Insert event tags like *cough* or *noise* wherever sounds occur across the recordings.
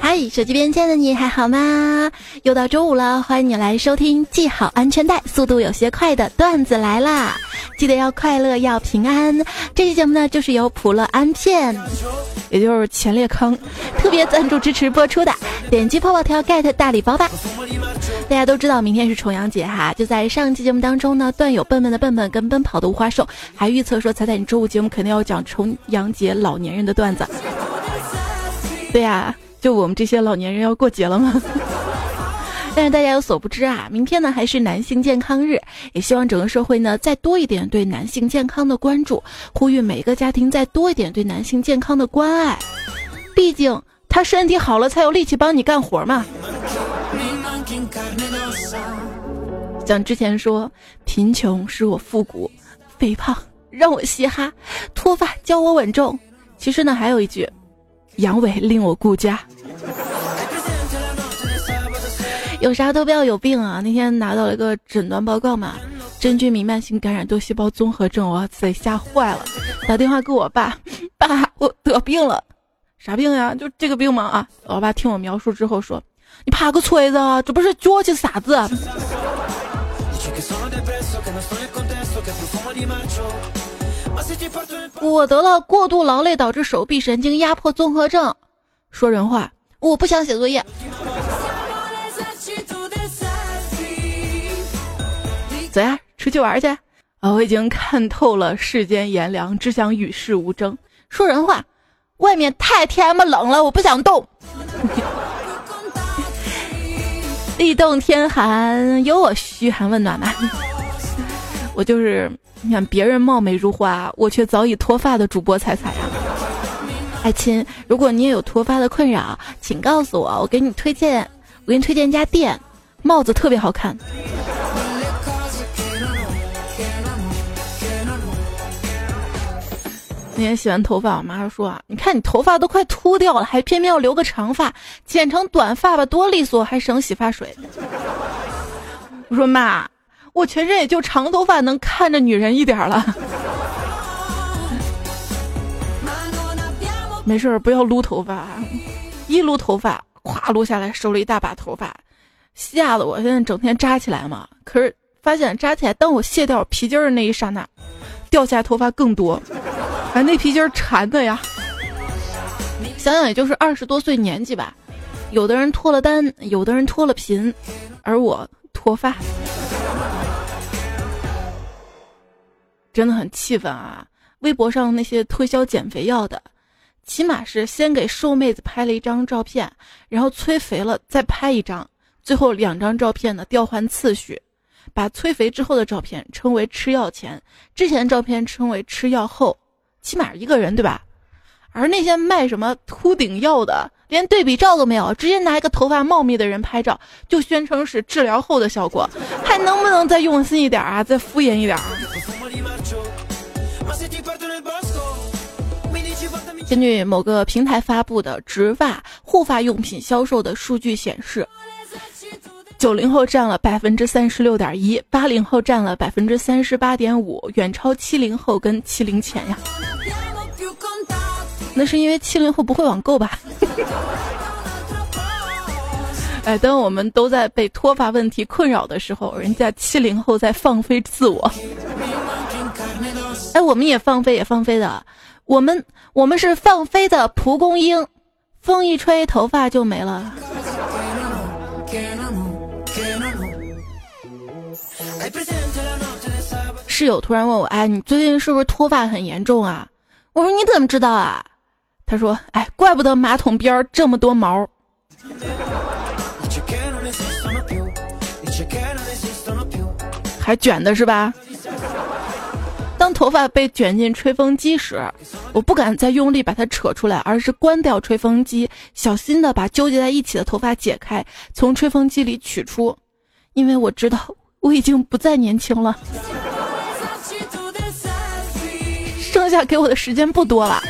嗨，手机边界的你还好吗？又到周五了，欢迎你来收听系好安全带、速度有些快的段子来啦！记得要快乐，要平安。这期节目呢，就是由普乐安片，也就是前列康特别赞助支持播出的。点击泡泡条 get 大礼包吧！大家都知道明天是重阳节哈，就在上期节目当中呢，段友笨笨的笨笨跟奔跑的无花兽还预测说，彩彩你周五节目肯定要讲重阳节老年人的段子。对呀。就我们这些老年人要过节了吗？但是大家有所不知啊，明天呢还是男性健康日，也希望整个社会呢再多一点对男性健康的关注，呼吁每个家庭再多一点对男性健康的关爱。毕竟他身体好了才有力气帮你干活嘛。像之前说，贫穷使我复古，肥胖让我嘻哈，脱发教我稳重。其实呢还有一句。阳痿令我顾家，有啥都不要有病啊！那天拿到了一个诊断报告嘛，真菌弥漫性感染多细胞综合症，我自己吓坏了，打电话给我爸，*laughs* 爸，我得病了，啥病呀？就这个病吗？啊！我爸听我描述之后说，你怕个锤子啊，这不是脚气啥子？我得了过度劳累导致手臂神经压迫综合症。说人话，我不想写作业。走呀，出去玩去！啊，我已经看透了世间炎凉，只想与世无争。说人话，外面太天么冷了，我不想动。*laughs* 地冻天寒，有我嘘寒问暖吗？*laughs* 我就是。你看别人貌美如花，我却早已脱发的主播彩彩呀！爱亲，如果你也有脱发的困扰，请告诉我，我给你推荐，我给你推荐一家店，帽子特别好看。那天洗完头发，我妈说啊，你看你头发都快秃掉了，还偏偏要留个长发，剪成短发吧，多利索，还省洗发水。我说妈。我全身也就长头发能看着女人一点了，没事儿不要撸头发，一撸头发，咵撸下来收了一大把头发，吓得我现在整天扎起来嘛。可是发现扎起来，当我卸掉皮筋儿的那一刹那，掉下来头发更多，哎，那皮筋缠的呀。想想也就是二十多岁年纪吧，有的人脱了单，有的人脱了贫，而我脱发。真的很气愤啊！微博上那些推销减肥药的，起码是先给瘦妹子拍了一张照片，然后催肥了再拍一张，最后两张照片呢调换次序，把催肥之后的照片称为吃药前，之前照片称为吃药后，起码一个人对吧？而那些卖什么秃顶药的，连对比照都没有，直接拿一个头发茂密的人拍照，就宣称是治疗后的效果，*laughs* 还能不能再用心一点啊？再敷衍一点？根据某个平台发布的植发护发用品销售的数据显示，九零后占了百分之三十六点一，八零后占了百分之三十八点五，远超七零后跟七零前呀。那是因为七零后不会网购吧？*laughs* 哎，当我们都在被脱发问题困扰的时候，人家七零后在放飞自我。哎，我们也放飞，也放飞的。我们我们是放飞的蒲公英，风一吹头发就没了。室友突然问我：“哎，你最近是不是脱发很严重啊？”我说：“你怎么知道啊？”他说：“哎，怪不得马桶边这么多毛，还卷的是吧？”当头发被卷进吹风机时，我不敢再用力把它扯出来，而是关掉吹风机，小心的把纠结在一起的头发解开，从吹风机里取出，因为我知道我已经不再年轻了，剩下给我的时间不多了。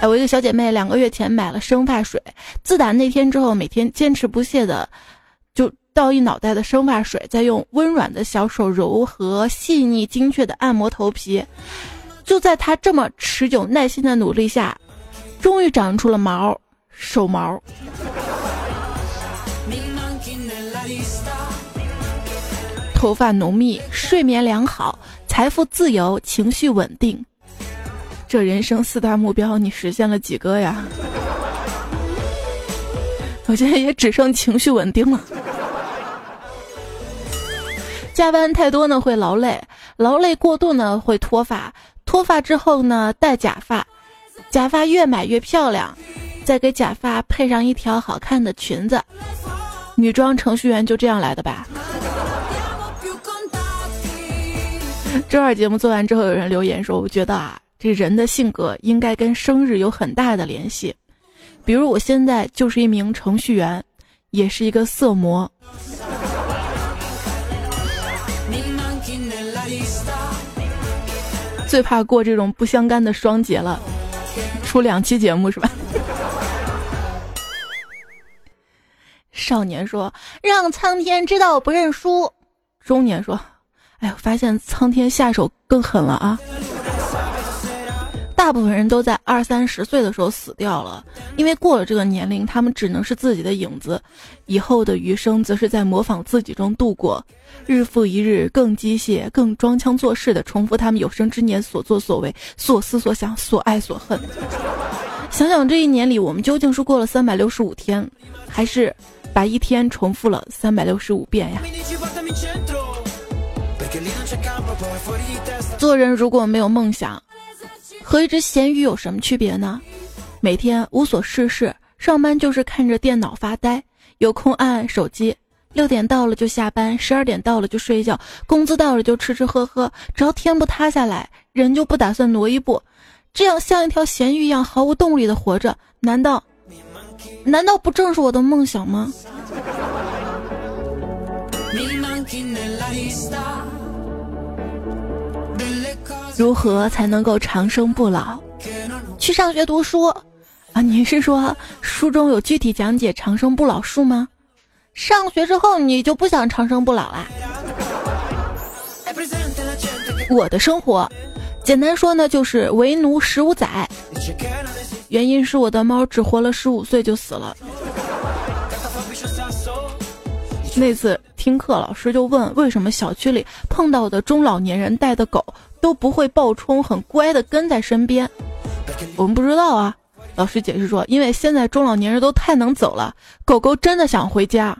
哎，我一个小姐妹两个月前买了生发水，自打那天之后，每天坚持不懈的就倒一脑袋的生发水，再用温软的小手柔和、细腻、精确的按摩头皮。就在她这么持久耐心的努力下，终于长出了毛，手毛。头发浓密，睡眠良好，财富自由，情绪稳定。这人生四大目标，你实现了几个呀？*laughs* 我现在也只剩情绪稳定了。加班太多呢会劳累，劳累过度呢会脱发，脱发之后呢戴假发，假发越买越漂亮，再给假发配上一条好看的裙子。女装程序员就这样来的吧？*laughs* 周二节目做完之后，有人留言说：“我觉得啊，这人的性格应该跟生日有很大的联系。比如我现在就是一名程序员，也是一个色魔。最怕过这种不相干的双节了，出两期节目是吧？” *laughs* 少年说：“让苍天知道我不认输。”中年说。哎我，发现苍天下手更狠了啊！大部分人都在二三十岁的时候死掉了，因为过了这个年龄，他们只能是自己的影子，以后的余生则是在模仿自己中度过，日复一日，更机械、更装腔作势的重复他们有生之年所作所为、所思所想、所爱所恨。想想这一年里，我们究竟是过了三百六十五天，还是把一天重复了三百六十五遍呀？做人如果没有梦想，和一只咸鱼有什么区别呢？每天无所事事，上班就是看着电脑发呆，有空按按手机。六点到了就下班，十二点到了就睡觉，工资到了就吃吃喝喝。只要天不塌下来，人就不打算挪一步。这样像一条咸鱼一样毫无动力的活着，难道难道不正是我的梦想吗？如何才能够长生不老？去上学读书啊！你是说书中有具体讲解长生不老术吗？上学之后你就不想长生不老啦？我的生活，简单说呢，就是为奴十五载。原因是我的猫只活了十五岁就死了。那次听课，老师就问为什么小区里碰到的中老年人带的狗都不会暴冲，很乖的跟在身边。我们不知道啊。老师解释说，因为现在中老年人都太能走了，狗狗真的想回家。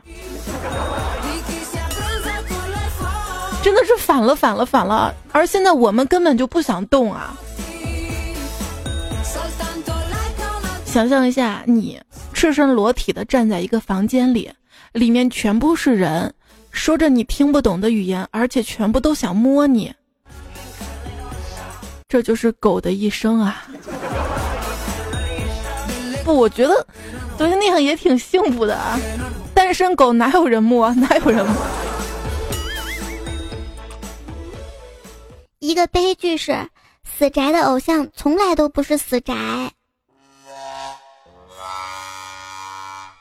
真的是反了，反了，反了。而现在我们根本就不想动啊。想象一下，你赤身裸体的站在一个房间里。里面全部是人，说着你听不懂的语言，而且全部都想摸你。这就是狗的一生啊！不，我觉得，昨天那样也挺幸福的啊。单身狗哪有人摸？哪有人摸？一个悲剧是，死宅的偶像从来都不是死宅。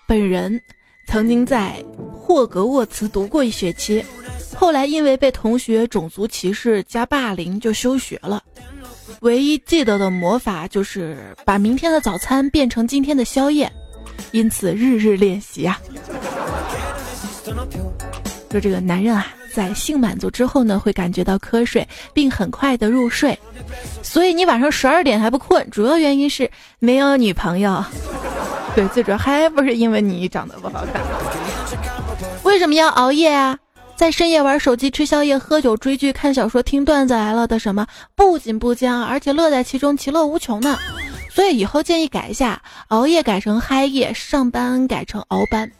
本人。曾经在霍格沃茨读过一学期，后来因为被同学种族歧视加霸凌就休学了。唯一记得的魔法就是把明天的早餐变成今天的宵夜，因此日日练习啊。说这个男人啊，在性满足之后呢，会感觉到瞌睡，并很快的入睡。所以你晚上十二点还不困，主要原因是没有女朋友。对，最主要还不是因为你长得不好看。为什么要熬夜啊？在深夜玩手机、吃宵夜、喝酒、追剧、看小说、听段子来了的什么，不仅不僵，而且乐在其中，其乐无穷呢。所以以后建议改一下，熬夜改成嗨夜，上班改成熬班。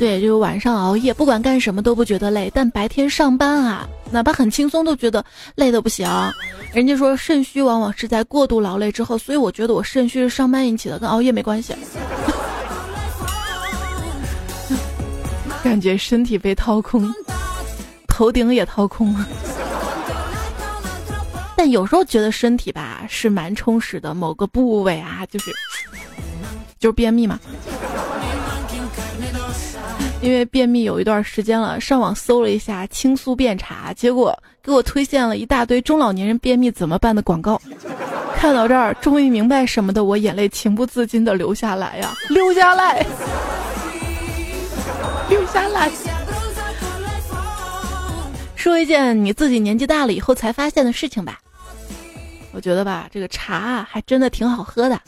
对，就是晚上熬夜，不管干什么都不觉得累，但白天上班啊，哪怕很轻松都觉得累得不行。人家说肾虚往往是在过度劳累之后，所以我觉得我肾虚是上班引起的，跟熬夜没关系。*laughs* 感觉身体被掏空，头顶也掏空了。*laughs* 但有时候觉得身体吧，啊是蛮充实的，某个部位啊就是就是便秘嘛。因为便秘有一段时间了，上网搜了一下青苏便茶，结果给我推荐了一大堆中老年人便秘怎么办的广告。*laughs* 看到这儿，终于明白什么的我眼泪情不自禁的流下来呀，*laughs* 流下来，*laughs* 流下来。说一件你自己年纪大了以后才发现的事情吧。我觉得吧，这个茶，还真的挺好喝的。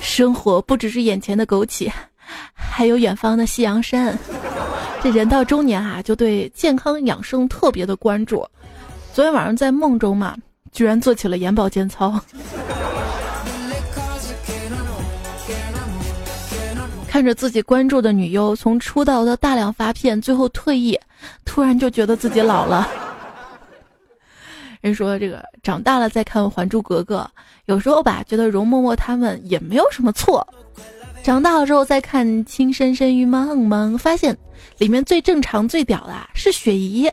生活不只是眼前的枸杞。还有远方的夕阳山，这人到中年啊，就对健康养生特别的关注。昨天晚上在梦中嘛，居然做起了眼保健操。看着自己关注的女优从出道到大量发片，最后退役，突然就觉得自己老了。人说这个长大了再看《还珠格格》，有时候吧，觉得容嬷嬷他们也没有什么错。长大了之后再看《情深深雨蒙蒙》，发现里面最正常、最屌的是雪姨。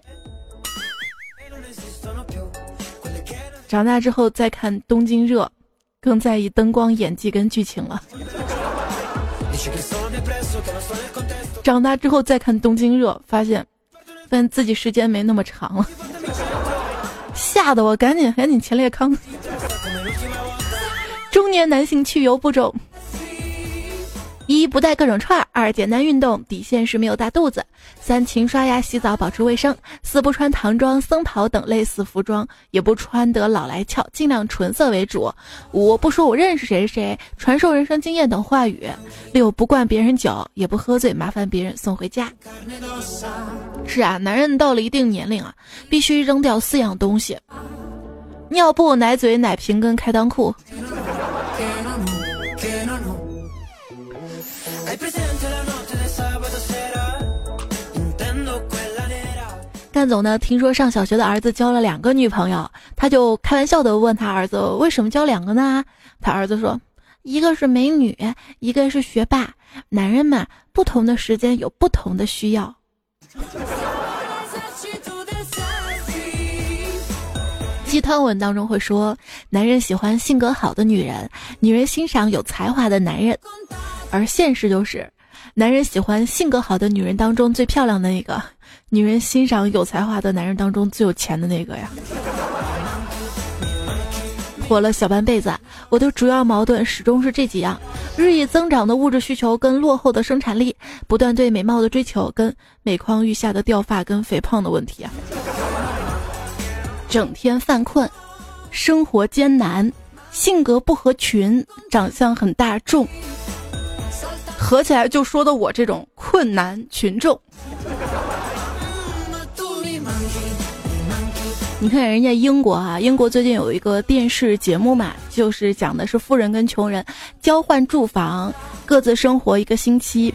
长大之后再看《东京热》，更在意灯光、演技跟剧情了。长大之后再看《东京热》，发现，发现自己时间没那么长了，吓得我赶紧赶紧前列康。中年男性去油步骤。一不带各种串儿，二简单运动，底线是没有大肚子，三勤刷牙洗澡保持卫生，四不穿唐装僧袍等类似服装，也不穿得老来俏，尽量纯色为主。五不说我认识谁谁，传授人生经验等话语。六不灌别人酒，也不喝醉，麻烦别人送回家。是啊，男人到了一定年龄啊，必须扔掉四样东西：尿布、奶嘴、奶瓶跟开裆裤。干总呢？听说上小学的儿子交了两个女朋友，他就开玩笑的问他儿子：“为什么交两个呢？”他儿子说：“一个是美女，一个是学霸。男人嘛，不同的时间有不同的需要。*laughs* ”鸡汤文当中会说，男人喜欢性格好的女人，女人欣赏有才华的男人，而现实就是，男人喜欢性格好的女人当中最漂亮的那个，女人欣赏有才华的男人当中最有钱的那个呀。活了小半辈子，我的主要矛盾始终是这几样：日益增长的物质需求跟落后的生产力，不断对美貌的追求跟每况愈下的掉发跟肥胖的问题啊。整天犯困，生活艰难，性格不合群，长相很大众，合起来就说的我这种困难群众。你看人家英国啊，英国最近有一个电视节目嘛，就是讲的是富人跟穷人交换住房，各自生活一个星期。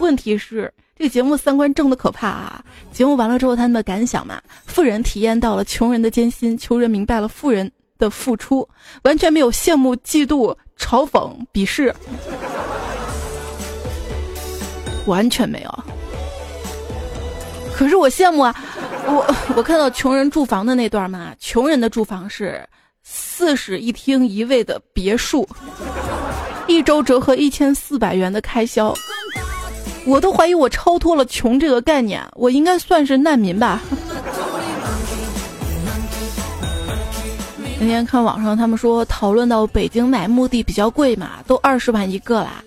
问题是。这个节目三观正的可怕啊！节目完了之后，他们的感想嘛，富人体验到了穷人的艰辛，穷人明白了富人的付出，完全没有羡慕、嫉妒、嘲讽、鄙视，完全没有。可是我羡慕啊！我我看到穷人住房的那段嘛，穷人的住房是四室一厅一卫的别墅，一周折合一千四百元的开销。我都怀疑我超脱了穷这个概念，我应该算是难民吧。那天看网上他们说讨论到北京买墓地比较贵嘛，都二十万一个啦，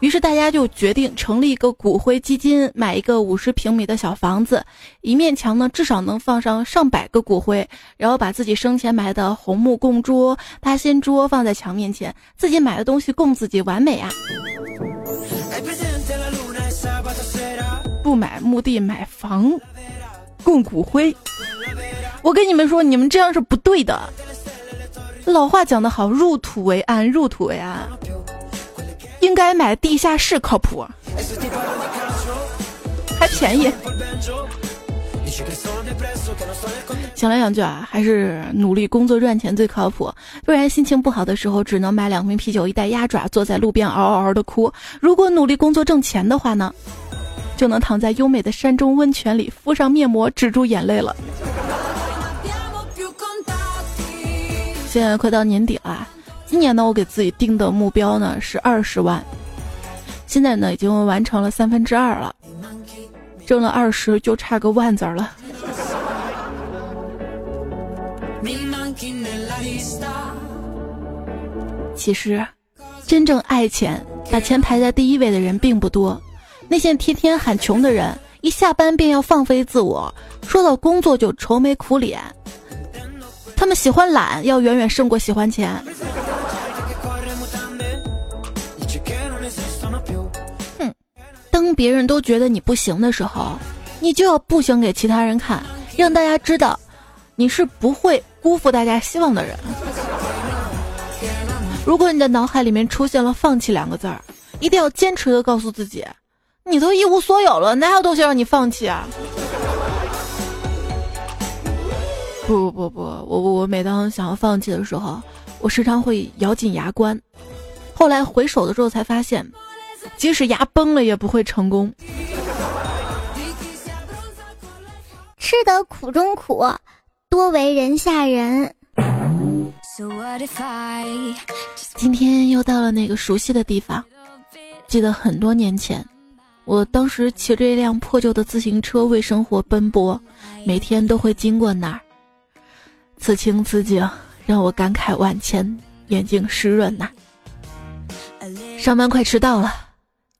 于是大家就决定成立一个骨灰基金，买一个五十平米的小房子，一面墙呢至少能放上上百个骨灰，然后把自己生前埋的红木供桌、八仙桌放在墙面前，自己买的东西供自己，完美啊。不买墓地买房，供骨灰。我跟你们说，你们这样是不对的。老话讲得好，入土为安，入土为安。应该买地下室靠谱，还便宜。想来想去啊，还是努力工作赚钱最靠谱。不然心情不好的时候，只能买两瓶啤酒一袋鸭爪，坐在路边嗷嗷嗷的哭。如果努力工作挣钱的话呢？就能躺在优美的山中温泉里敷上面膜止住眼泪了。现在快到年底了，今年呢，我给自己定的目标呢是二十万，现在呢已经完成了三分之二了，挣了二十就差个万字了。其实，真正爱钱、把钱排在第一位的人并不多。那些天天喊穷的人，一下班便要放飞自我，说到工作就愁眉苦脸。他们喜欢懒，要远远胜过喜欢钱。哼，当别人都觉得你不行的时候，你就要不行给其他人看，让大家知道你是不会辜负大家希望的人。如果你的脑海里面出现了“放弃”两个字儿，一定要坚持的告诉自己。你都一无所有了，哪有东西让你放弃啊？不不不不，我我每当想要放弃的时候，我时常会咬紧牙关。后来回首的时候才发现，即使牙崩了也不会成功。吃得苦中苦，多为人下人。今天又到了那个熟悉的地方，记得很多年前。我当时骑着一辆破旧的自行车为生活奔波，每天都会经过那儿。此情此景让我感慨万千，眼睛湿润呐。上班快迟到了，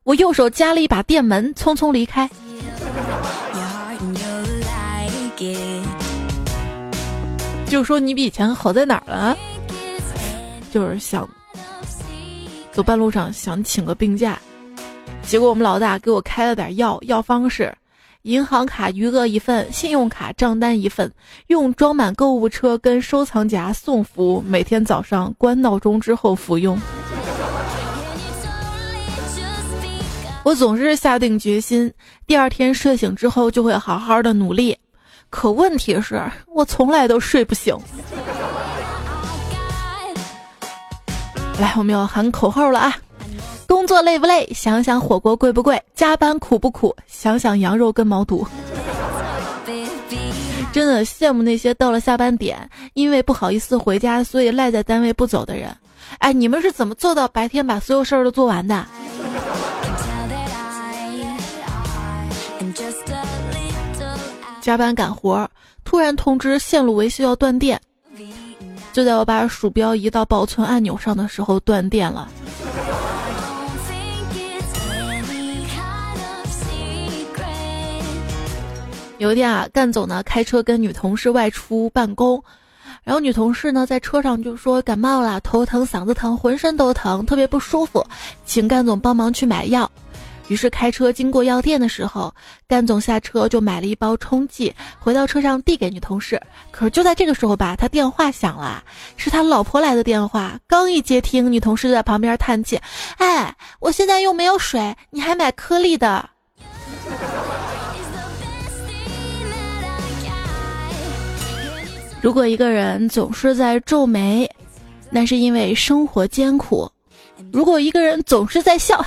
我右手夹了一把电门，匆匆离开。就说你比以前好在哪儿了？就是想走半路上想请个病假。结果我们老大给我开了点药，药方是：银行卡余额一份，信用卡账单一份，用装满购物车跟收藏夹送服，每天早上关闹钟之后服用。我总是下定决心，第二天睡醒之后就会好好的努力，可问题是我从来都睡不醒。来，我们要喊口号了啊！工作累不累？想想火锅贵不贵？加班苦不苦？想想羊肉跟毛肚。真的羡慕那些到了下班点，因为不好意思回家，所以赖在单位不走的人。哎，你们是怎么做到白天把所有事儿都做完的？加班赶活，突然通知线路维修要断电，就在我把鼠标移到保存按钮上的时候断电了。有一天啊，干总呢开车跟女同事外出办公，然后女同事呢在车上就说感冒了，头疼、嗓子疼，浑身都疼，特别不舒服，请干总帮忙去买药。于是开车经过药店的时候，干总下车就买了一包冲剂，回到车上递给女同事。可是就在这个时候吧，他电话响了，是他老婆来的电话。刚一接听，女同事就在旁边叹气：“哎，我现在又没有水，你还买颗粒的。”如果一个人总是在皱眉，那是因为生活艰苦；如果一个人总是在笑，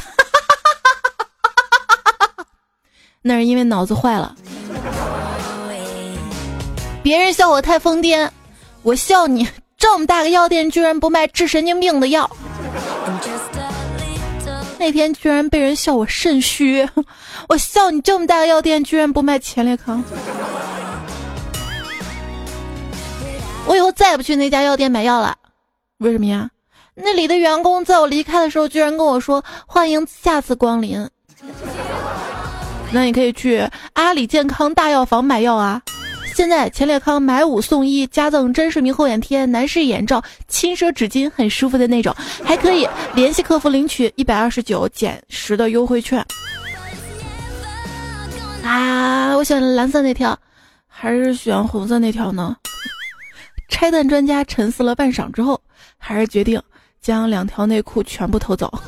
*laughs* 那是因为脑子坏了。别人笑我太疯癫，我笑你这么大个药店居然不卖治神经病的药。那天居然被人笑我肾虚，*laughs* 我笑你这么大个药店居然不卖前列康。我以后再也不去那家药店买药了，为什么呀？那里的员工在我离开的时候，居然跟我说欢迎下次光临。那你可以去阿里健康大药房买药啊！现在前列康买五送一，加赠真视明后眼贴、男士眼罩、轻奢纸巾，很舒服的那种，还可以联系客服领取一百二十九减十的优惠券。啊，我选蓝色那条，还是选红色那条呢？拆弹专家沉思了半晌之后，还是决定将两条内裤全部偷走。*laughs*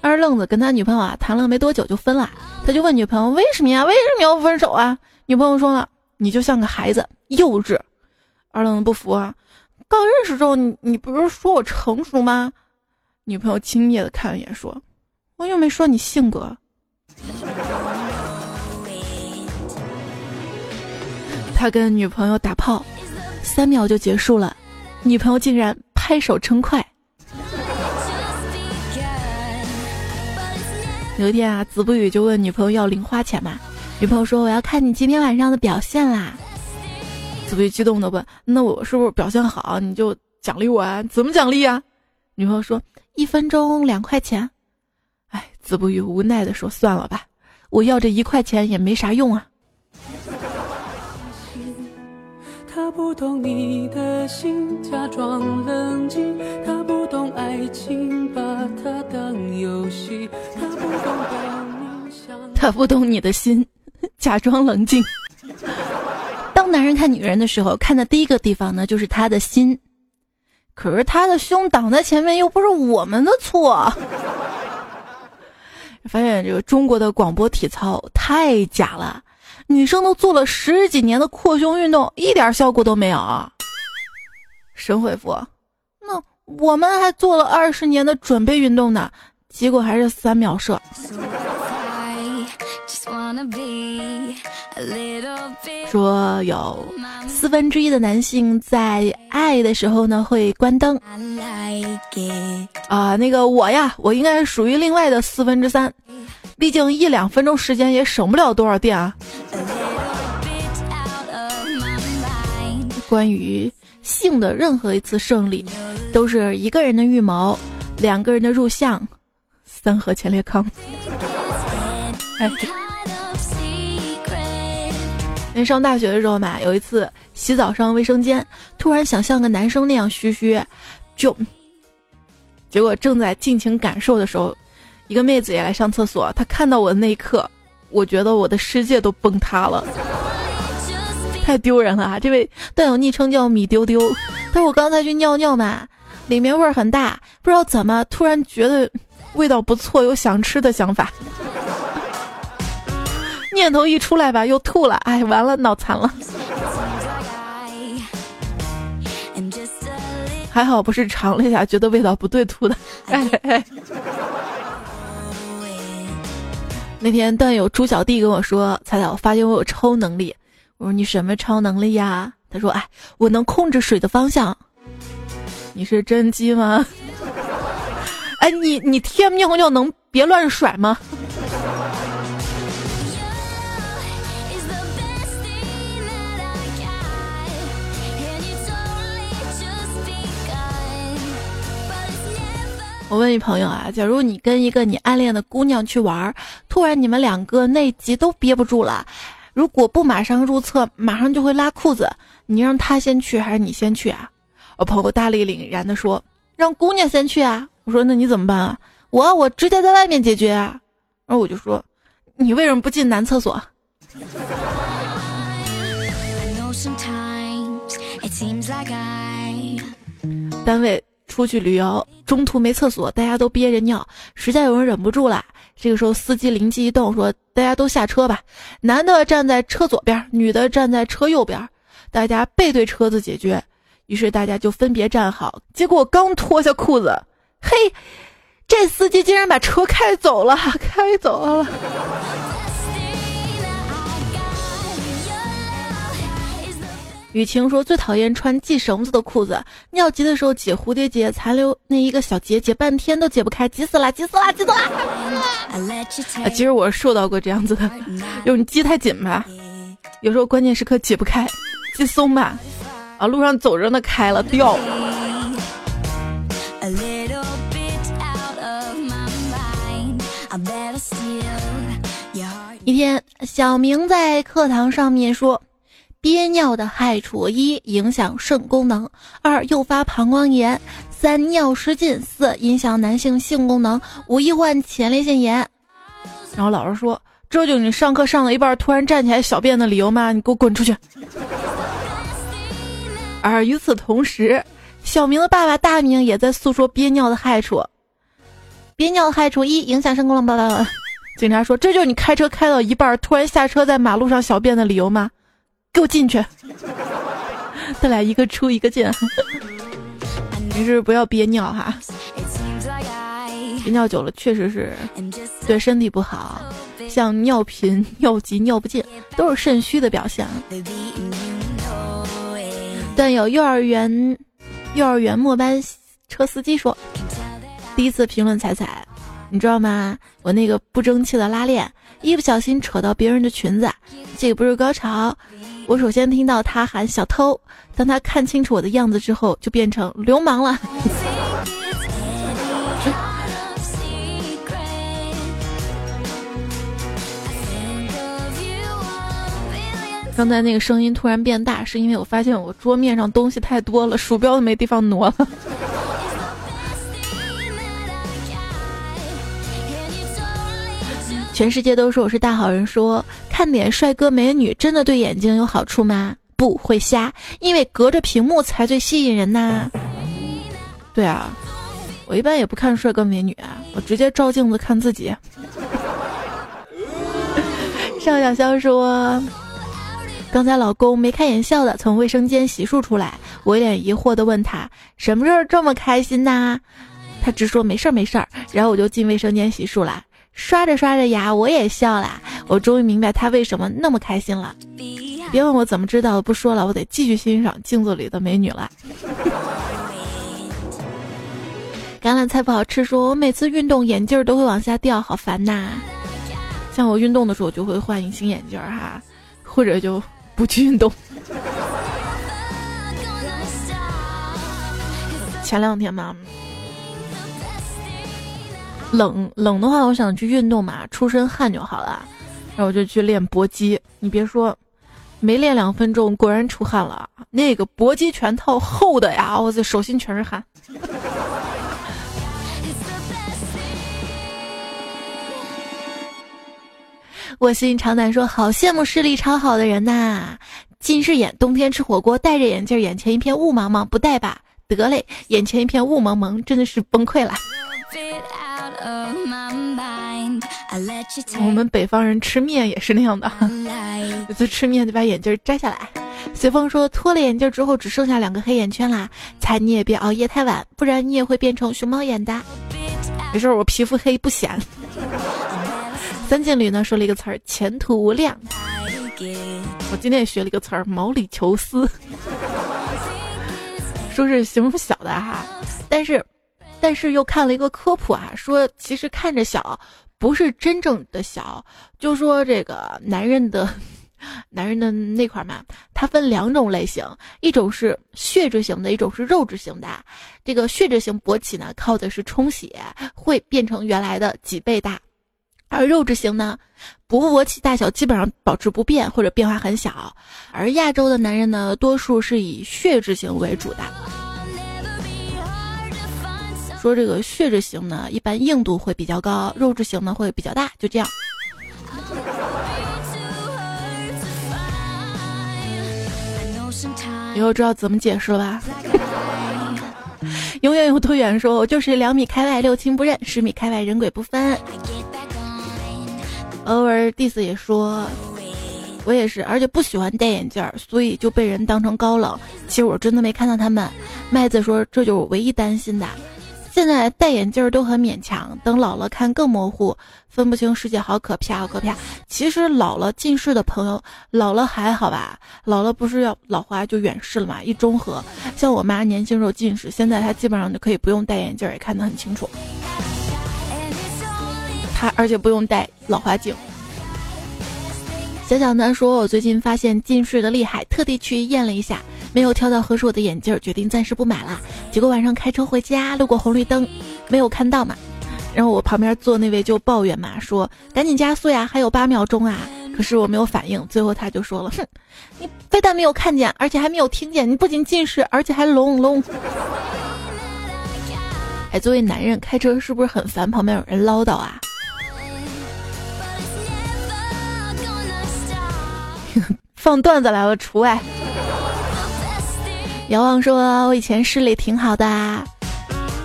二愣子跟他女朋友啊谈了没多久就分了，他就问女朋友为什么呀？为什么要分手啊？女朋友说了，你就像个孩子，幼稚。二愣子不服啊，刚认识之后你你不是说我成熟吗？女朋友轻蔑的看了一眼说，我又没说你性格。他跟女朋友打炮，三秒就结束了，女朋友竟然拍手称快。有一天啊，子不语就问女朋友要零花钱嘛，女朋友说我要看你今天晚上的表现啦。子不语激动的问，那我是不是表现好你就奖励我啊？怎么奖励啊？女朋友说一分钟两块钱。哎，子不语无奈的说算了吧，我要这一块钱也没啥用啊。他不懂你的心，假装冷静。他不懂爱情，把它当游戏。他不懂他不懂你的心，假装冷静。*laughs* 当男人看女人的时候，看的第一个地方呢，就是他的心。可是他的胸挡在前面，又不是我们的错。*laughs* 发现这个中国的广播体操太假了。女生都做了十几年的扩胸运动，一点效果都没有。神回复：那我们还做了二十年的准备运动呢，结果还是三秒射。说有四分之一的男性在爱的时候呢会关灯。啊，那个我呀，我应该属于另外的四分之三。毕竟一两分钟时间也省不了多少电啊。关于性的任何一次胜利，都是一个人的预谋，两个人的入相，三盒前列康。哎，那上大学的时候嘛，有一次洗澡上卫生间，突然想像个男生那样嘘嘘，就，结果正在尽情感受的时候。一个妹子也来上厕所，她看到我的那一刻，我觉得我的世界都崩塌了，太丢人了啊！这位段友昵称叫米丢丢，他说我刚才去尿尿嘛，里面味儿很大，不知道怎么突然觉得味道不错，有想吃的想法，念头一出来吧，又吐了，哎，完了，脑残了，还好不是尝了一下，觉得味道不对吐的，哎哎。那天段友猪小弟跟我说：“彩彩，我发现我有超能力。”我说：“你什么超能力呀？”他说：“哎，我能控制水的方向。”你是真机吗？*laughs* 哎，你你天尿尿能别乱甩吗？我问一朋友啊，假如你跟一个你暗恋的姑娘去玩，突然你们两个内急都憋不住了，如果不马上入厕，马上就会拉裤子，你让他先去还是你先去啊？我朋友大力凛然的说，让姑娘先去啊。我说那你怎么办啊？我我直接在外面解决啊。然后我就说，你为什么不进男厕所？单位。出去旅游，中途没厕所，大家都憋着尿，实在有人忍不住了。这个时候，司机灵机一动，说：“大家都下车吧，男的站在车左边，女的站在车右边，大家背对车子解决。”于是大家就分别站好。结果刚脱下裤子，嘿，这司机竟然把车开走了，开走了。雨晴说：“最讨厌穿系绳子的裤子，尿急的时候解蝴蝶结，残留那一个小结，解半天都解不开，急死了，急死了，急死了！”啊，其实我是受到过这样子的，就是你系太紧吧，有时候关键时刻解不开，系松吧，啊，路上走着呢开了掉了。一天，小明在课堂上面说。憋尿的害处：一、影响肾功能；二、诱发膀胱炎；三、尿失禁；四、影响男性性功能；五、易患前列腺炎。然后老师说：“这就你上课上了一半突然站起来小便的理由吗？你给我滚出去！”而与此同时，小明的爸爸大明也在诉说憋尿的害处。憋尿的害处：一、影响肾功能。巴拉巴拉。警察说：“这就是你开车开到一半突然下车在马路上小便的理由吗？”给我进去！*laughs* 他俩一个出一个进，*laughs* 平时不要憋尿哈，憋尿久了确实是对身体不好，像尿频、尿急、尿不尽，都是肾虚的表现。段友幼儿园幼儿园末班车司机说，第一次评论彩彩，你知道吗？我那个不争气的拉链一不小心扯到别人的裙子，这个不是高潮。我首先听到他喊小偷，当他看清楚我的样子之后，就变成流氓了。*laughs* 刚才那个声音突然变大，是因为我发现我桌面上东西太多了，鼠标都没地方挪了。全世界都说我是大好人，说看点帅哥美女真的对眼睛有好处吗？不会瞎，因为隔着屏幕才最吸引人呐。对啊，我一般也不看帅哥美女啊，我直接照镜子看自己。邵小潇说。刚才老公眉开眼笑的从卫生间洗漱出来，我一脸疑惑的问他什么事儿这么开心呐？他直说没事儿没事儿，然后我就进卫生间洗漱了，刷着刷着牙我也笑了，我终于明白他为什么那么开心了。别问我怎么知道，不说了，我得继续欣赏镜子里的美女了。橄榄菜不好吃，说我每次运动眼镜都会往下掉，好烦呐。像我运动的时候就会换隐形眼镜哈，或者就。不去运动。*laughs* 前两天嘛，冷冷的话，我想去运动嘛，出身汗就好了。然后我就去练搏击。你别说，没练两分钟，果然出汗了。那个搏击拳套厚的呀，我这手心全是汗。*laughs* 我心长胆说：“好羡慕视力超好的人呐！近视眼，冬天吃火锅戴着眼镜，眼前一片雾茫茫，不戴吧？得嘞，眼前一片雾蒙蒙，真的是崩溃了。我们北方人吃面也是那样的，每次吃面得把眼镜摘下来。随风说脱了眼镜之后只剩下两个黑眼圈啦，猜你也别熬夜太晚，不然你也会变成熊猫眼的。没事，我皮肤黑不显。*laughs* ”三剑侣呢说了一个词儿“前途无量”，我今天也学了一个词儿“毛里求斯”，说是形容小的哈，但是，但是又看了一个科普啊，说其实看着小不是真正的小，就说这个男人的，*laughs* 男人的那块嘛，它分两种类型，一种是血质型的，一种是肉质型的。这个血质型勃起呢，靠的是充血，会变成原来的几倍大。而肉质型呢，不勃起大小基本上保持不变或者变化很小，而亚洲的男人呢，多数是以血质型为主的。说这个血质型呢，一般硬度会比较高，肉质型呢会比较大，就这样。以后知道怎么解释了吧？永远有多远？说我就是两米开外六亲不认，十米开外人鬼不分。偶尔 Dis 也说，我也是，而且不喜欢戴眼镜，所以就被人当成高冷。其实我真的没看到他们。麦子说，这就是我唯一担心的。现在戴眼镜都很勉强，等老了看更模糊，分不清世界，好可怕，好可怕。其实老了近视的朋友，老了还好吧？老了不是要老花就远视了嘛？一中和，像我妈年轻时候近视，现在她基本上就可以不用戴眼镜也看得很清楚。她而且不用戴老花镜。小小呢说：“我最近发现近视的厉害，特地去验了一下，没有挑到合适我的眼镜，决定暂时不买了。结果晚上开车回家，路过红绿灯，没有看到嘛。然后我旁边坐那位就抱怨嘛，说赶紧加速呀，还有八秒钟啊。可是我没有反应，最后他就说了，哼，你非但没有看见，而且还没有听见，你不仅近视，而且还聋聋。*laughs* 哎，作为男人开车是不是很烦？旁边有人唠叨啊？” *laughs* 放段子来了，除外。遥望说：“我以前视力挺好的，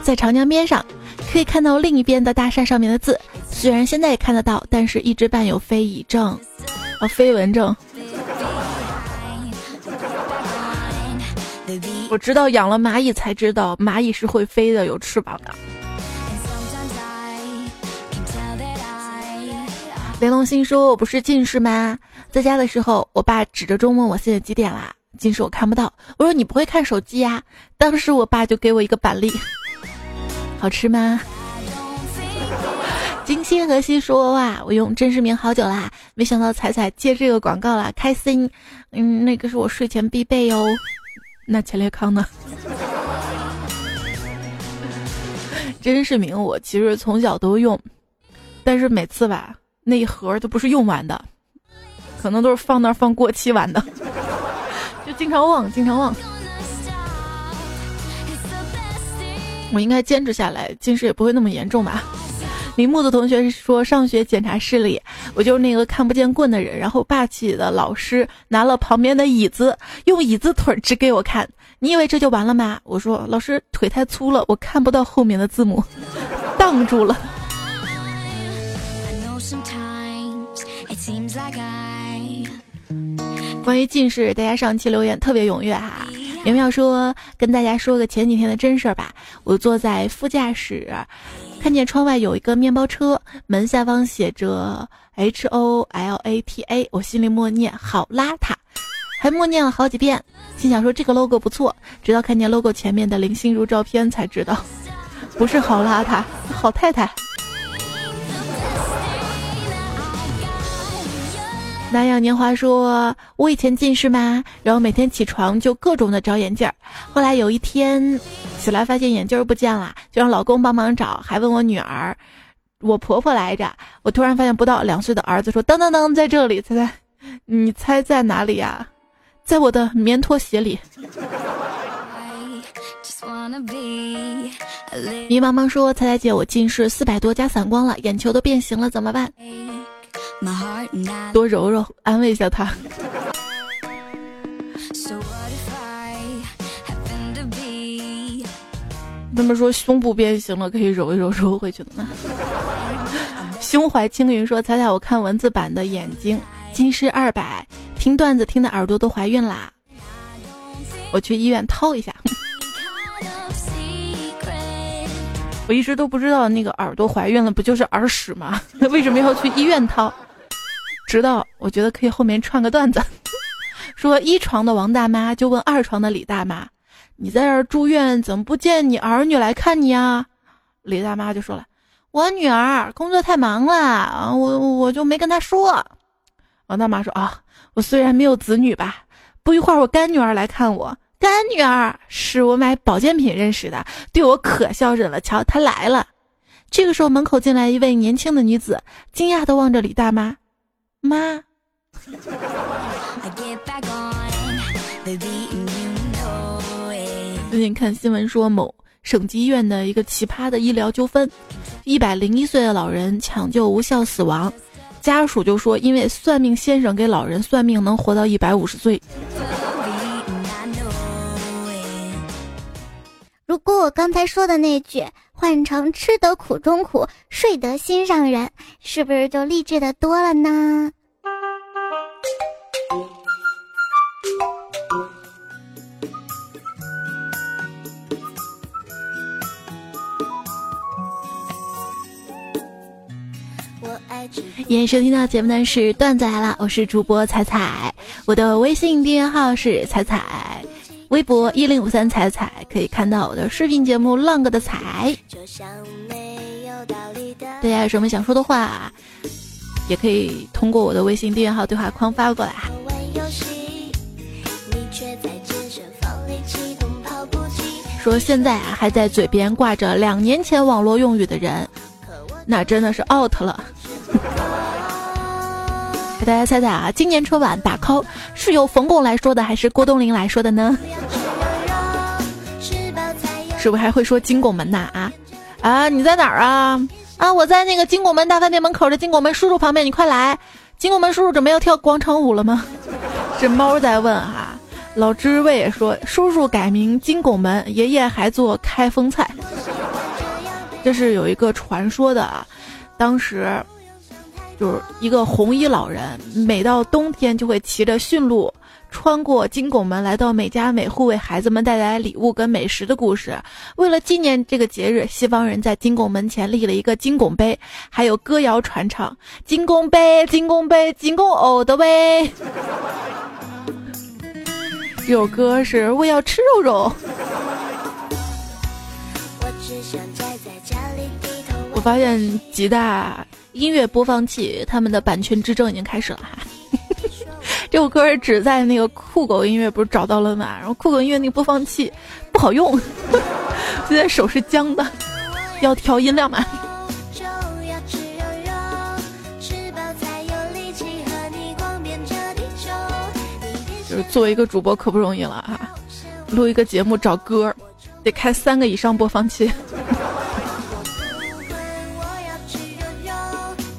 在长江边上可以看到另一边的大厦上面的字。虽然现在也看得到，但是一直伴有非遗症，哦，飞蚊症。我知道养了蚂蚁才知道，蚂蚁是会飞的，有翅膀的。”雷龙心说：“我不是近视吗？在家的时候，我爸指着钟问我现在几点啦。近视我看不到。我说你不会看手机呀？当时我爸就给我一个板栗，*laughs* 好吃吗？金星和西说哇，我用真实名好久啦，没想到彩彩接这个广告了，开心。嗯，那个是我睡前必备哟。那前列康呢？*laughs* 真实名我其实从小都用，但是每次吧，那一盒都不是用完的，可能都是放那放过期完的，经常忘，经常忘。我应该坚持下来，近视也不会那么严重吧。李木的同学说，上学检查视力，我就是那个看不见棍的人。然后霸气的老师拿了旁边的椅子，用椅子腿指给我看。你以为这就完了吗？我说老师腿太粗了，我看不到后面的字母，*laughs* 挡住了。关于近视，大家上期留言特别踊跃哈。苗苗说，跟大家说个前几天的真事儿吧。我坐在副驾驶。看见窗外有一个面包车，门下方写着 H O L A T A，我心里默念好邋遢，还默念了好几遍，心想说这个 logo 不错，直到看见 logo 前面的林心如照片才知道，不是好邋遢，好太太。南阳年华说：“我以前近视嘛，然后每天起床就各种的找眼镜儿。后来有一天起来发现眼镜儿不见了，就让老公帮忙找，还问我女儿，我婆婆来着。我突然发现不到两岁的儿子说：‘噔噔噔，在这里，猜猜，你猜在哪里呀？在我的棉拖鞋里。’迷茫茫说：‘猜猜姐，我近视四百多加散光了，眼球都变形了，怎么办？’”多揉揉，安慰一下他。他们说胸部变形了，可以揉一揉，揉回去的吗。胸怀青云说：“彩彩，我看文字版的眼睛近视二百，听段子听的耳朵都怀孕啦。我去医院掏一下。我一直都不知道那个耳朵怀孕了不就是耳屎吗？*laughs* 为什么要去医院掏？”直到我觉得可以后面串个段子，*laughs* 说一床的王大妈就问二床的李大妈：“你在这儿住院，怎么不见你儿女来看你啊？”李大妈就说了：“我女儿工作太忙了，我我就没跟她说。”王大妈说：“啊，我虽然没有子女吧，不一会儿我干女儿来看我，干女儿是我买保健品认识的，对我可孝顺了。瞧，她来了。”这个时候门口进来一位年轻的女子，惊讶的望着李大妈。妈，最近看新闻说，某省级医院的一个奇葩的医疗纠纷，一百零一岁的老人抢救无效死亡，家属就说，因为算命先生给老人算命能活到一百五十岁。如果我刚才说的那句换成“吃得苦中苦，睡得心上人”，是不是就励志的多了呢？欢迎收听到节目的是段子来了，我是主播彩彩，我的微信订阅号是彩彩。微博一零五三彩彩可以看到我的视频节目《浪哥的彩》。大家有什么想说的话，也可以通过我的微信订阅号对话框发过来。说现在啊还在嘴边挂着两年前网络用语的人，那真的是 out 了。给大家猜猜啊，今年春晚打 call 是由冯巩来说的，还是郭冬临来说的呢？是不是还会说金拱门呐？啊啊，你在哪儿啊？啊，我在那个金拱门大饭店门口的金拱门叔叔旁边，你快来！金拱门叔叔准备要跳广场舞了吗？*laughs* 这猫在问哈。老知味也说，叔叔改名金拱门，爷爷还做开封菜。这是有一个传说的啊，当时。就是一个红衣老人，每到冬天就会骑着驯鹿穿过金拱门，来到每家每户为孩子们带来礼物跟美食的故事。为了纪念这个节日，西方人在金拱门前立了一个金拱碑，还有歌谣传唱：“金拱碑，金拱碑，金拱偶的喂。”这首歌是我要吃肉肉。我发现吉大音乐播放器他们的版权之争已经开始了哈。*laughs* 这首歌只在那个酷狗音乐不是找到了嘛？然后酷狗音乐那个播放器不好用，*laughs* 现在手是僵的，要调音量嘛。就是作为一个主播可不容易了啊！录一个节目找歌，得开三个以上播放器。*laughs*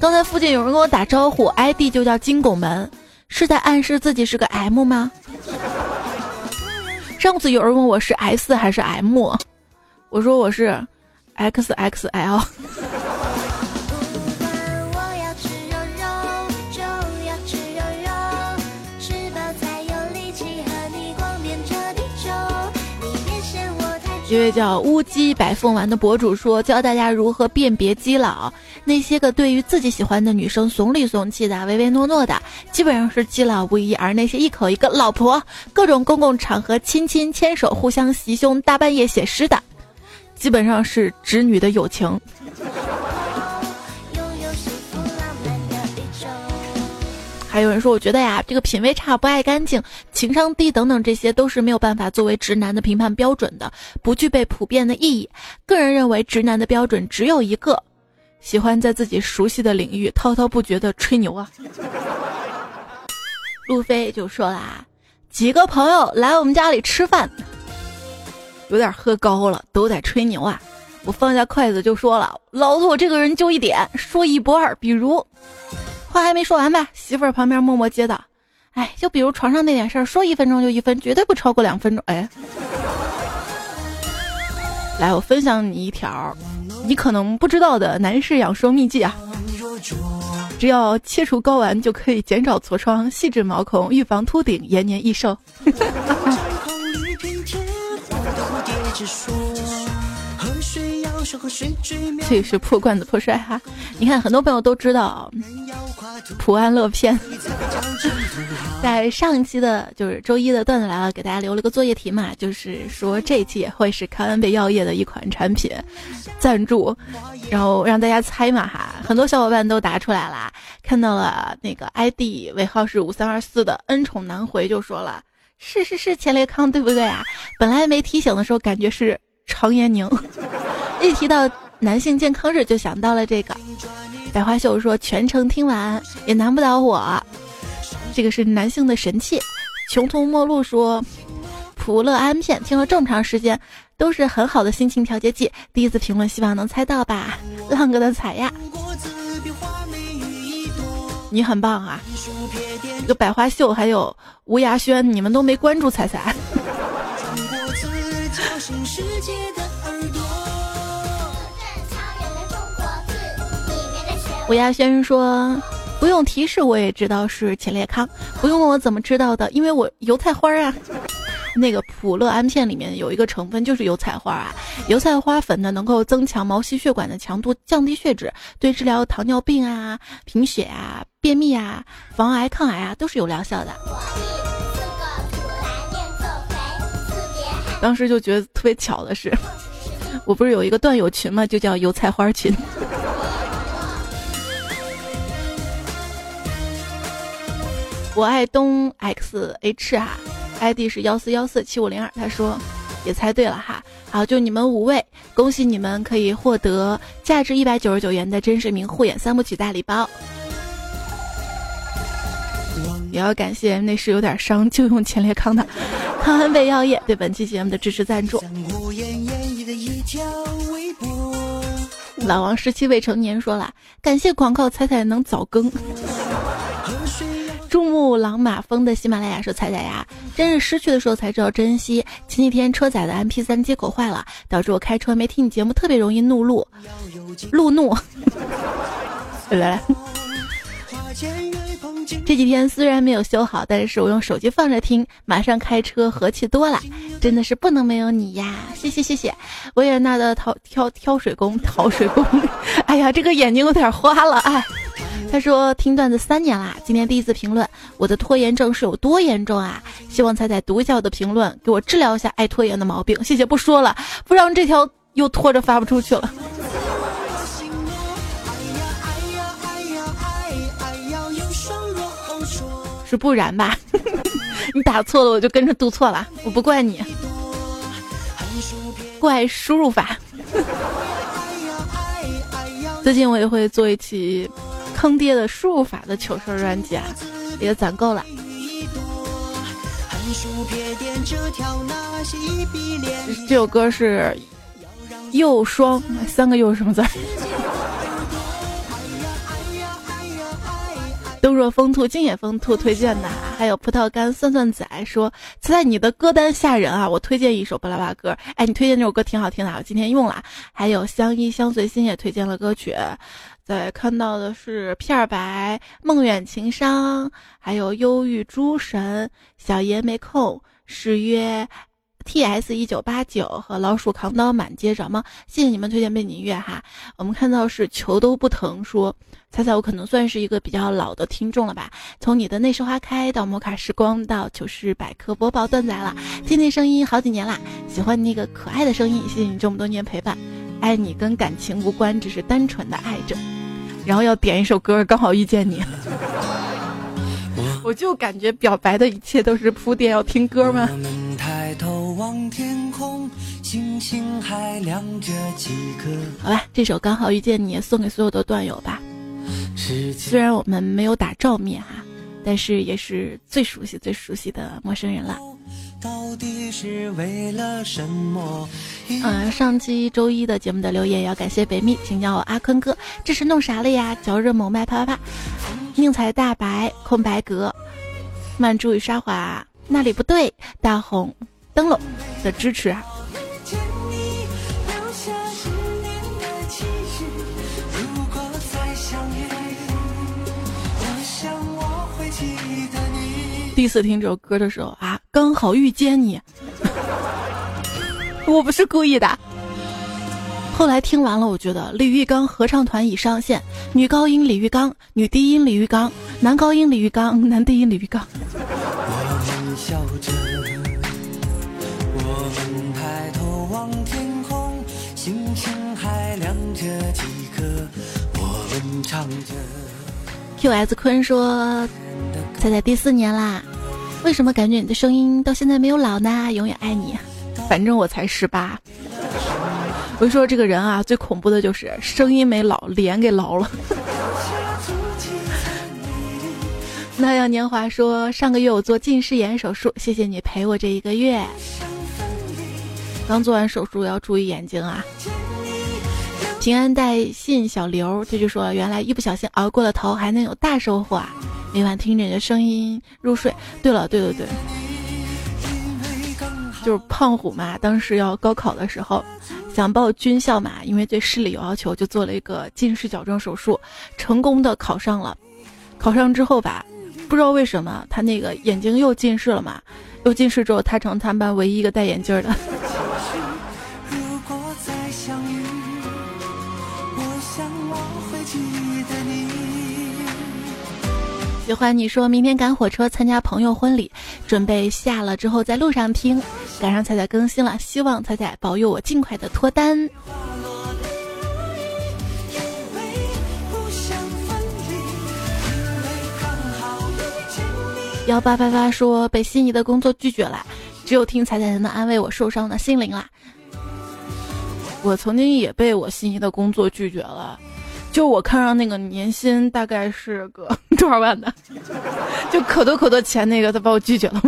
刚才附近有人跟我打招呼，ID 就叫金拱门，是在暗示自己是个 M 吗？上次有人问我是 S 还是 M，我说我是 XXL。一位叫乌鸡白凤丸的博主说：“教大家如何辨别基佬，那些个对于自己喜欢的女生怂里怂气的、唯唯诺诺的，基本上是基佬无疑；而那些一口一个老婆，各种公共场合亲亲牵手、互相袭胸、大半夜写诗的，基本上是直女的友情。”还有人说，我觉得呀，这个品味差、不爱干净、情商低等等，这些都是没有办法作为直男的评判标准的，不具备普遍的意义。个人认为，直男的标准只有一个：喜欢在自己熟悉的领域滔滔不绝的吹牛啊。*laughs* 路飞就说啦，几个朋友来我们家里吃饭，有点喝高了，都在吹牛啊。我放下筷子就说了，老子我这个人就一点，说一不二，比如。话还没说完呗，媳妇儿旁边默默接道：“哎，就比如床上那点事儿，说一分钟就一分，绝对不超过两分钟。”哎，来，我分享你一条你可能不知道的男士养生秘籍啊！只要切除睾丸就可以减少痤疮、细致毛孔、预防秃顶、延年益寿。*laughs* 这是破罐子破摔哈！你看，很多朋友都知道普安乐片，在上一期的就是周一的段子来了，给大家留了个作业题嘛，就是说这一期也会是康恩贝药业的一款产品赞助，然后让大家猜嘛哈！很多小伙伴都答出来了，看到了那个 ID 尾号是五三二四的恩宠难回就说了，是是是前列康对不对啊？本来没提醒的时候感觉是常延宁。一提到男性健康日，就想到了这个。百花秀说全程听完也难不倒我，这个是男性的神器。穷途末路说普乐安片听了这么长时间，都是很好的心情调节剂。第一次评论，希望能猜到吧？浪哥的彩呀，你很棒啊！这个百花秀还有吴亚轩，你们都没关注彩彩。乌鸦先生说：“不用提示我也知道是前列康，不用问我怎么知道的，因为我油菜花啊。*laughs* 那个普乐安片里面有一个成分就是油菜花啊，油菜花粉呢能够增强毛细血管的强度，降低血脂，对治疗糖尿病啊、贫血啊、便秘啊、防癌抗癌啊都是有疗效的。当时就觉得特别巧的是，我不是有一个段友群嘛，就叫油菜花群。”我爱东 X H 啊，ID 是幺四幺四七五零二。他说，也猜对了哈。好，就你们五位，恭喜你们可以获得价值一百九十九元的真实名护眼三部曲大礼包。也要感谢那时有点伤就用前列康的 *laughs* 康恩贝药业对本期节目的支持赞助。老王十七未成年说了，感谢广告彩彩能早更。珠穆朗玛峰的喜马拉雅说：“彩彩呀，真是失去的时候才知道珍惜。前几天车载的 M P 三接口坏了，导致我开车没听你节目，特别容易怒路，路怒。*laughs* 来来，这几天虽然没有修好，但是我用手机放着听，马上开车和气多了。真的是不能没有你呀！谢谢谢谢，维也纳的挑挑挑水工，挑水工。*laughs* 哎呀，这个眼睛有点花了，哎。”他说听段子三年啦，今天第一次评论，我的拖延症是有多严重啊？希望彩彩读一下我的评论，给我治疗一下爱拖延的毛病。谢谢，不说了，不然这条又拖着发不出去了。是不然吧？*laughs* 你打错了，我就跟着读错了，我不怪你，怪输入法。*laughs* 最近我也会做一期坑爹的输入法的糗事专辑啊，也攒够了。这首歌是又双三个又是什么字？*laughs* 都若风兔，今也风兔推荐的，还有葡萄干酸酸仔说，在你的歌单吓人啊！我推荐一首巴拉巴歌，哎，你推荐这首歌挺好听的，我今天用了。还有相依相随心也推荐了歌曲，对看到的是片儿白梦远情伤，还有忧郁诸神小爷没空，誓约。T S 一九八九和老鼠扛刀满街找猫？谢谢你们推荐背景音乐哈。我们看到是球都不疼说，猜猜我可能算是一个比较老的听众了吧？从你的那时花开到摩卡时光到糗事百科播报段仔了，听听声音好几年啦，喜欢你那个可爱的声音，谢谢你这么多年陪伴，爱你跟感情无关，只是单纯的爱着。然后要点一首歌，刚好遇见你。我就感觉表白的一切都是铺垫，要听歌吗？好吧，这首刚好遇见你，送给所有的段友吧。虽然我们没有打照面哈，但是也是最熟悉、最熟悉的陌生人了。嗯，上期周一的节目的留言也要感谢北蜜，请叫我阿坤哥。这是弄啥了呀？嚼热猛麦啪啪啪。宁采大白空白格，曼珠与沙华那里不对。大红灯笼的支持啊。第一次听这首歌的时候啊，刚好遇见你，我不是故意的。后来听完了，我觉得李玉刚合唱团已上线，女高音李玉刚，女低音李玉刚，男高音李玉刚，男低音李玉刚。Q S 坤说。猜猜第四年啦，为什么感觉你的声音到现在没有老呢？永远爱你，反正我才十八。我就说这个人啊，最恐怖的就是声音没老，脸给老了。那样年华说，上个月我做近视眼手术，谢谢你陪我这一个月。刚做完手术要注意眼睛啊。平安带信小刘这就说，原来一不小心熬过了头，还能有大收获啊。每晚听着你的声音入睡。对了，对对对，就是胖虎嘛。当时要高考的时候，想报军校嘛，因为对视力有要求，就做了一个近视矫正手术，成功的考上了。考上之后吧，不知道为什么他那个眼睛又近视了嘛，又近视之后，他成他们班唯一一个戴眼镜的。*laughs* 喜欢你说明天赶火车参加朋友婚礼，准备下了之后在路上听，赶上彩彩更新了，希望彩彩保佑我尽快的脱单。幺八八八说被心仪的工作拒绝了，只有听彩彩才能安慰我受伤的心灵啦。我曾经也被我心仪的工作拒绝了。就我看上那个年薪大概是个 *laughs* 多少万的，*laughs* 就可多可多钱那个，他把我拒绝了。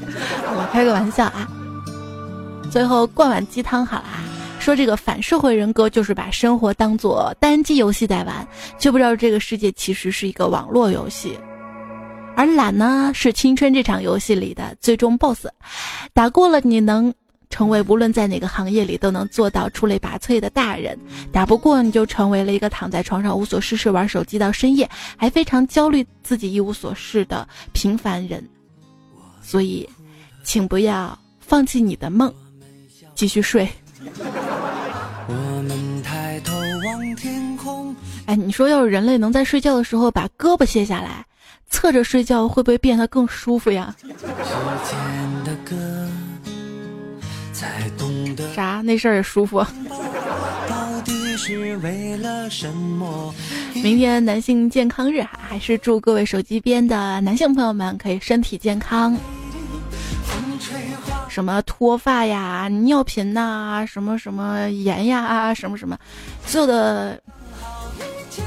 *laughs* 我开个玩笑啊。最后灌碗鸡汤好啦，说这个反社会人格就是把生活当做单机游戏在玩，却不知道这个世界其实是一个网络游戏。而懒呢，是青春这场游戏里的最终 BOSS，打过了你能。成为无论在哪个行业里都能做到出类拔萃的大人，打不过你就成为了一个躺在床上无所事事玩手机到深夜，还非常焦虑自己一无所事的平凡人。所以，请不要放弃你的梦，继续睡。我们抬头望天空。哎，你说要是人类能在睡觉的时候把胳膊卸下来，侧着睡觉，会不会变得更舒服呀？啥？那事儿也舒服。明天男性健康日哈，还是祝各位手机边的男性朋友们可以身体健康。什么脱发呀、尿频呐、什么什么炎呀、什么什么，所有的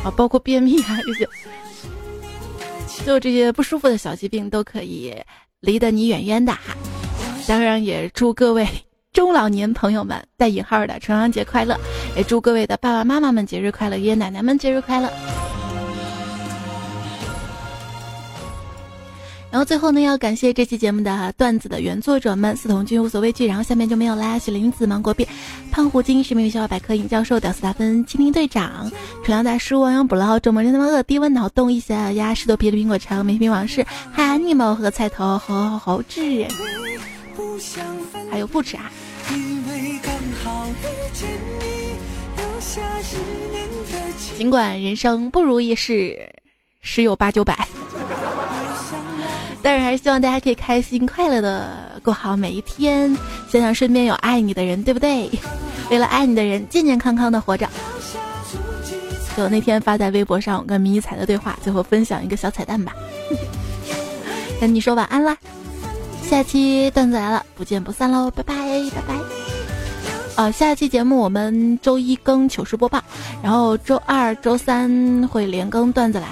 啊，包括便秘啊这些，*laughs* 所有这些不舒服的小疾病都可以离得你远远的哈。当然，也祝各位。中老年朋友们带引号的重阳节快乐，也祝各位的爸爸妈妈们节日快乐，爷爷奶奶们节日快乐。然后最后呢，要感谢这期节目的段子的原作者们：四筒君无所畏惧。然后下面就没有啦，雪林子、芒果变、胖虎精、神秘小百科、尹教授、屌丝大芬、蜻蜓队长、纯阳大叔、亡羊补牢、周末人他妈饿、低温脑洞、一小鸭、石头皮的苹果肠、美品往事、嗨尼猫和菜头、猴猴猴志，还有不止啊。尽管人生不如意事十有八九百，但是还是希望大家可以开心快乐的过好每一天。想想身边有爱你的人，对不对？*laughs* 为了爱你的人，健健康康的活着。就那天发在微博上我跟迷彩的对话，最后分享一个小彩蛋吧。*laughs* 跟你说晚安啦，下期段子来了，不见不散喽，拜拜拜拜。呃，下期节目我们周一更糗事播报，然后周二、周三会连更段子来，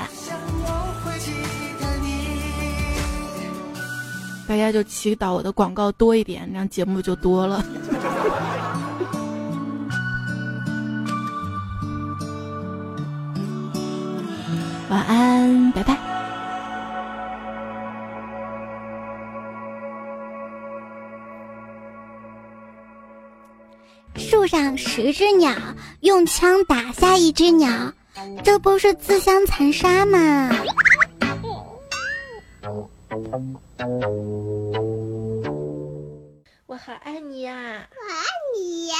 大家就祈祷我的广告多一点，那样节目就多了。*laughs* 晚安，拜拜。树上十只鸟，用枪打下一只鸟，这不是自相残杀吗？我好爱你呀，我爱你呀。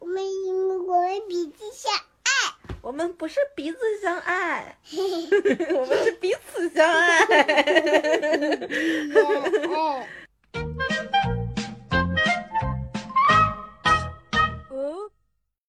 我们因为彼此相爱，我们不是彼此相爱，*laughs* 我们是彼此相爱。*laughs*